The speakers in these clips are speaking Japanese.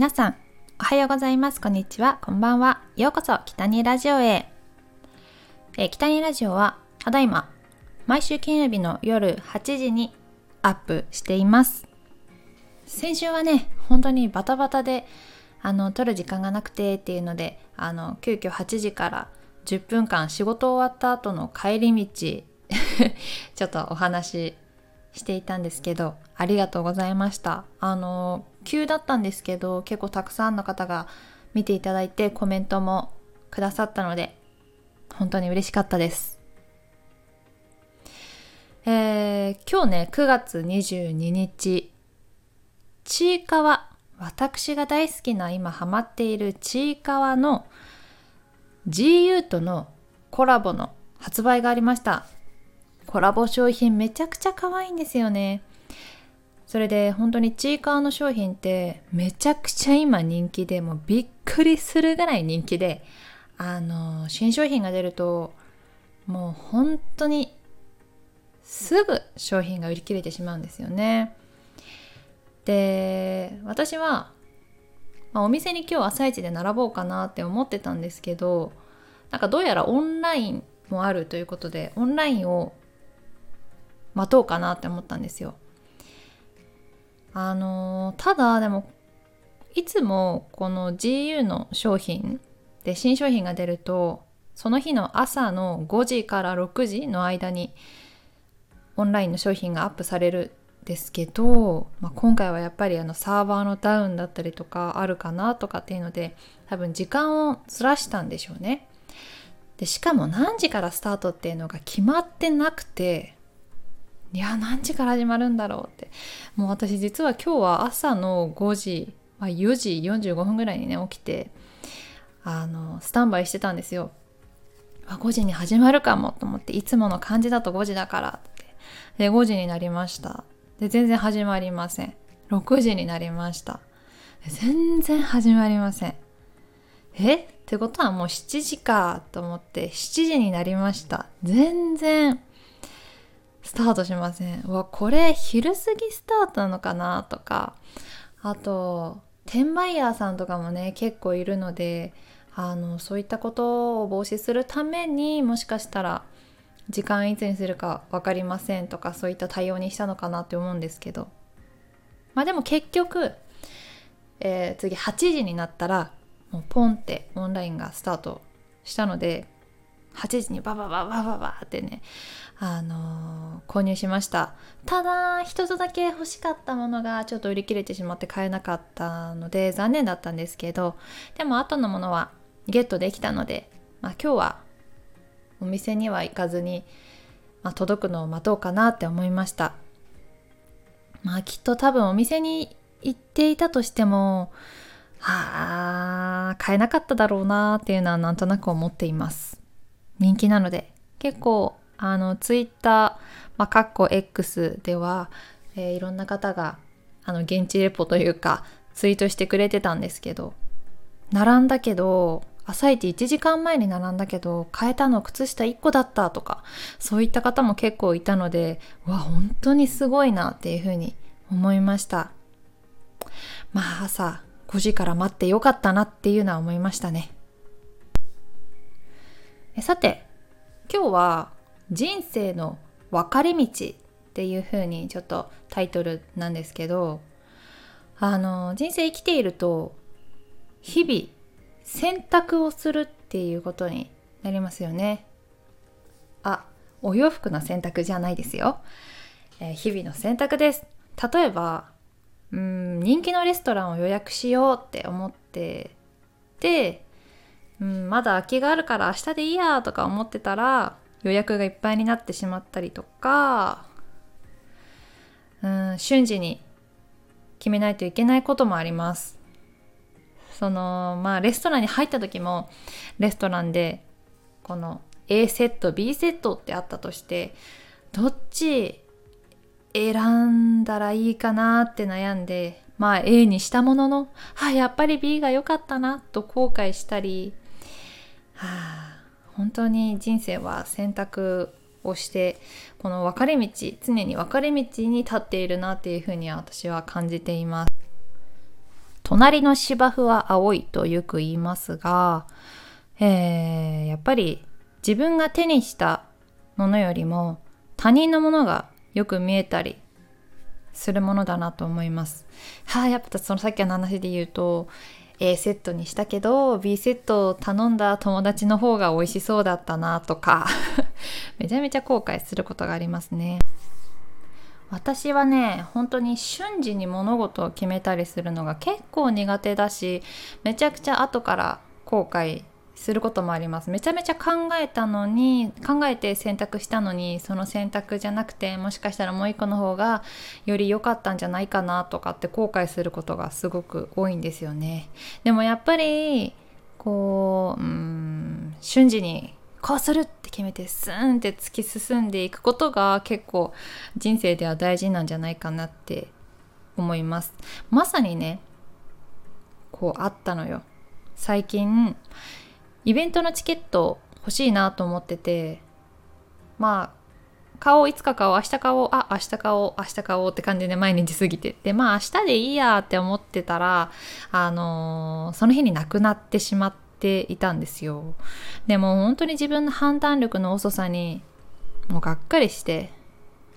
皆さん、おはようございます。こんにちは。こんばんは。ようこそ、北にラジオへ。え、北にラジオは、ただいま、毎週金曜日の夜8時にアップしています。先週はね、本当にバタバタで、あの、撮る時間がなくてっていうので、あの、急遽8時から10分間仕事終わった後の帰り道、ちょっとお話ししていたんですけど、ありがとうございました。あの、急だったんですけど結構たくさんの方が見ていただいてコメントもくださったので本当に嬉しかったです。えー、今日ね9月22日ちいかわ私が大好きな今ハマっているちいかわの GU とのコラボの発売がありましたコラボ商品めちゃくちゃ可愛いんですよねそれで本当にチーカーの商品ってめちゃくちゃ今人気でもうびっくりするぐらい人気であの新商品が出るともう本当にすぐ商品が売り切れてしまうんですよね。で私は、まあ、お店に今日朝一で並ぼうかなって思ってたんですけどなんかどうやらオンラインもあるということでオンラインを待とうかなって思ったんですよ。あのただでもいつもこの GU の商品で新商品が出るとその日の朝の5時から6時の間にオンラインの商品がアップされるんですけど、まあ、今回はやっぱりあのサーバーのダウンだったりとかあるかなとかっていうので多分時間をずらしたんでしょうね。でしかも何時からスタートっていうのが決まってなくていや何時から始まるんだろうって。もう私実は今日は朝の5時、まあ、4時45分ぐらいにね起きてあのスタンバイしてたんですよ。5時に始まるかもと思っていつもの感じだと5時だからって。で5時になりました。で全然始まりません。6時になりました。全然始まりません。え？ってことはもう7時かと思って7時になりました。全然スタートしません。わ、これ昼過ぎスタートなのかなとか、あと、転売ヤーさんとかもね、結構いるので、あの、そういったことを防止するためにもしかしたら時間いつにするか分かりませんとかそういった対応にしたのかなって思うんですけどまあでも結局、えー、次8時になったらもうポンってオンラインがスタートしたので8時にババババババってねあのー、購入しました。ただ一つだけ欲しかったものがちょっと売り切れてしまって買えなかったので残念だったんですけどでも後のものはゲットできたので、まあ、今日はお店には行かずに、まあ、届くのを待とうかなって思いました。まあきっと多分お店に行っていたとしてもはあ買えなかっただろうなっていうのはなんとなく思っています。人気なので結構あのツイッター、まあ、かっこ X では、えー、いろんな方があの現地レポというかツイートしてくれてたんですけど並んだけど朝一1時間前に並んだけど買えたの靴下1個だったとかそういった方も結構いたのでわ本当にすごいなっていうふうに思いました。まあ朝5時から待ってよかったなっていうのは思いましたね。さて今日は人生の分かれ道っていう風にちょっとタイトルなんですけどあの人生生きていると日々選択をするっていうことになりますよね。あお洋服の選択じゃないですよ、えー、日々の選択です。例えばうん人気のレストランを予約しようって思ってでうん、まだ空きがあるから明日でいいやとか思ってたら予約がいっぱいになってしまったりとか、うん、瞬時に決めないといけないこともあります。そのまあレストランに入った時もレストランでこの A セット B セットってあったとしてどっち選んだらいいかなって悩んでまあ A にしたもののあやっぱり B が良かったなと後悔したりはあ、本当に人生は選択をしてこの分かれ道常に分かれ道に立っているなっていうふうには私は感じています。隣の芝生は青いとよく言いますが、えー、やっぱり自分が手にしたものよりも他人のものがよく見えたりするものだなと思います。はあ、やっぱそのさっきの話で言うと A セットにしたけど B セットを頼んだ友達の方が美味しそうだったなとか めちゃめちゃ後悔することがありますね。私はね本当に瞬時に物事を決めたりするのが結構苦手だしめちゃくちゃ後から後悔することもあります。めちゃめちゃ考えたのに考えて選択したのにその選択じゃなくてもしかしたらもう一個の方がより良かったんじゃないかなとかって後悔することがすごく多いんですよね。でもやっぱりこううん瞬時にこうするって決めてスーンって突き進んでいくことが結構人生では大事なんじゃないかなって思います。まさにねこうあったのよ。最近イベントのチケット欲しいなと思っててまあ買おういつか買おう明日買おうあ明日買おう明日買おうって感じで毎日過ぎて。ってまあ明日でいいやって思ってたらあのー、その日になくなってしまっていたんですよ。でも本当に自分の判断力の遅さにもうがっかりして。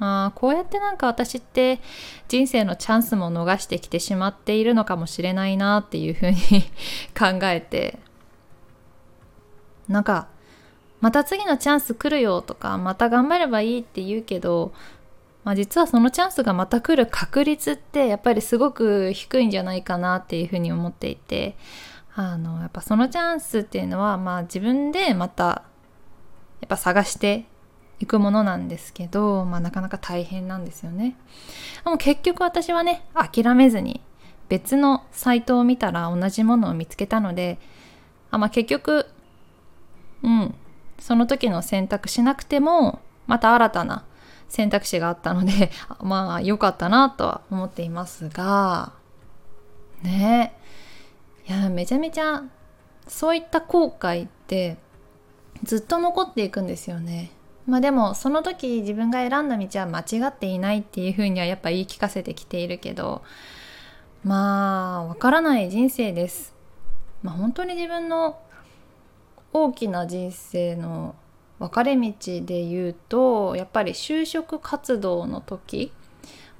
あこうやってなんか私って人生のチャンスも逃してきてしまっているのかもしれないなっていうふうに 考えてなんかまた次のチャンス来るよとかまた頑張ればいいって言うけど、まあ、実はそのチャンスがまた来る確率ってやっぱりすごく低いんじゃないかなっていうふうに思っていてあのやっぱそのチャンスっていうのはまあ自分でまたやっぱ探していくものなんですけど、まあ、なかなか大変なんですよね。でも結局私はね諦めずに別のサイトを見たら同じものを見つけたのであ、まあ、結局うんその時の選択しなくてもまた新たな選択肢があったので まあ良かったなとは思っていますがねいやめちゃめちゃそういった後悔ってずっと残っていくんですよね。まあでもその時自分が選んだ道は間違っていないっていうふうにはやっぱ言い聞かせてきているけどまあわからない人生です。まあ本当に自分の大きな人生の分かれ道で言うとやっぱり就職活動の時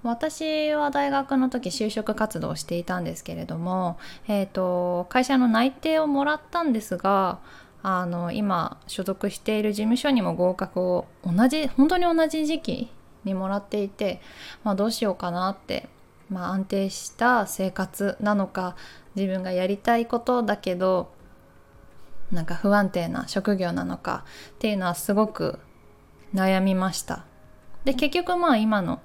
私は大学の時就職活動をしていたんですけれども、えーと、会社の内定をもらったんですがあの今所属している事務所にも合格を同じ本当に同じ時期にもらっていて、まあ、どうしようかなって、まあ、安定した生活なのか自分がやりたいことだけどなんか不安定な職業なのかっていうのはすごく悩みました。で結局まあ今の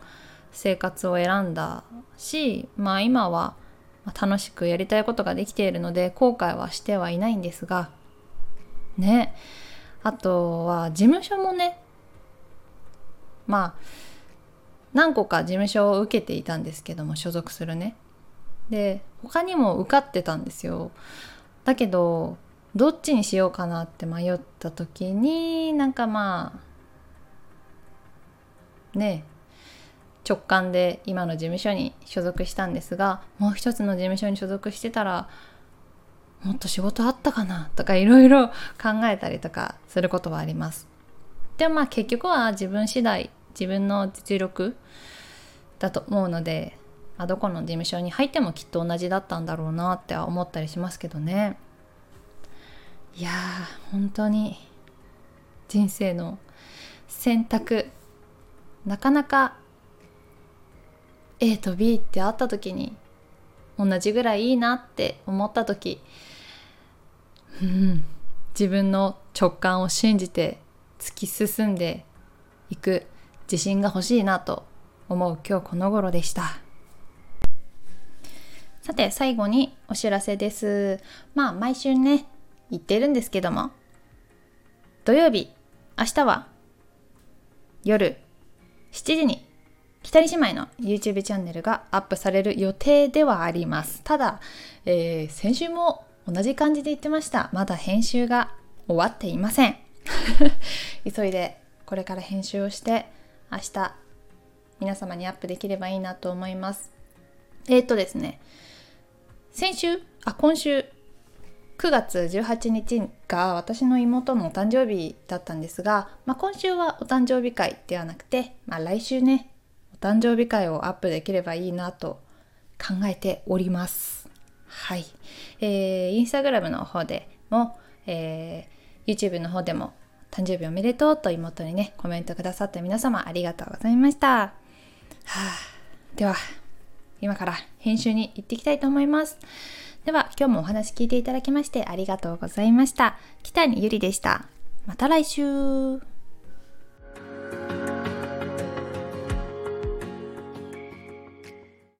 生活を選んだしまあ今は楽しくやりたいことができているので後悔はしてはいないんですがね。あとは事務所もねまあ何個か事務所を受けていたんですけども所属するね。で他にも受かってたんですよ。だけどどっちにしようかなって迷った時になんかまあね直感で今の事務所に所属したんですがもう一つの事務所に所属してたらもっと仕事あったかなとかいろいろ 考えたりとかすることはあります。でもまあ結局は自分次第自分の実力だと思うので、まあ、どこの事務所に入ってもきっと同じだったんだろうなって思ったりしますけどね。いやー本当に人生の選択なかなか A と B ってあった時に同じぐらいいいなって思った時うん自分の直感を信じて突き進んでいく自信が欲しいなと思う今日この頃でした。さて最後にお知らせです。まあ毎週ね言ってるんですけども。土曜日明日は夜7時に北り姉妹の YouTube チャンネルがアップされる予定ではあります。ただ、えー、先週も同じ感じで言ってました。まだ編集が終わっていません。急いでこれから編集をして明日皆様にアップできればいいなと思います。えー、っとですね。先週あ今週9月18日が私の妹のお誕生日だったんですが、まあ、今週はお誕生日会ではなくて、まあ、来週ねお誕生日会をアップできればいいなと考えております。はい、えー、インスタグラムの方でも、えー、YouTube の方でも誕生日おめでとうと妹にねコメントくださった皆様ありがとうございました、はあ、では今から編集に行っていきたいと思います。では今日もお話聞いていただきましてありがとうございました。北にゆりでした。また来週。